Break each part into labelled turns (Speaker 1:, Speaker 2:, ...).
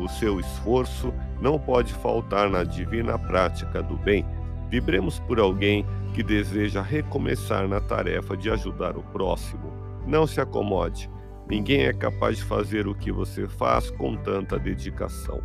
Speaker 1: o seu esforço não pode faltar na divina prática do bem. Vibremos por alguém que deseja recomeçar na tarefa de ajudar o próximo. Não se acomode. Ninguém é capaz de fazer o que você faz com tanta dedicação.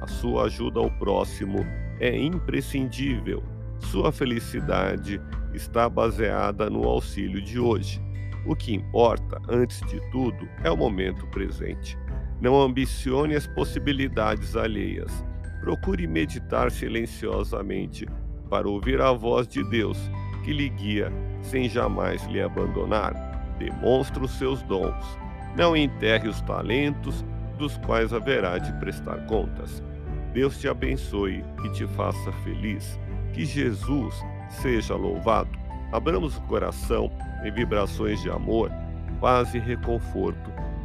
Speaker 1: A sua ajuda ao próximo é imprescindível. Sua felicidade está baseada no auxílio de hoje. O que importa, antes de tudo, é o momento presente. Não ambicione as possibilidades alheias. Procure meditar silenciosamente para ouvir a voz de Deus que lhe guia sem jamais lhe abandonar. Demonstre os seus dons. Não enterre os talentos dos quais haverá de prestar contas. Deus te abençoe e te faça feliz. Que Jesus seja louvado. Abramos o coração em vibrações de amor, paz e reconforto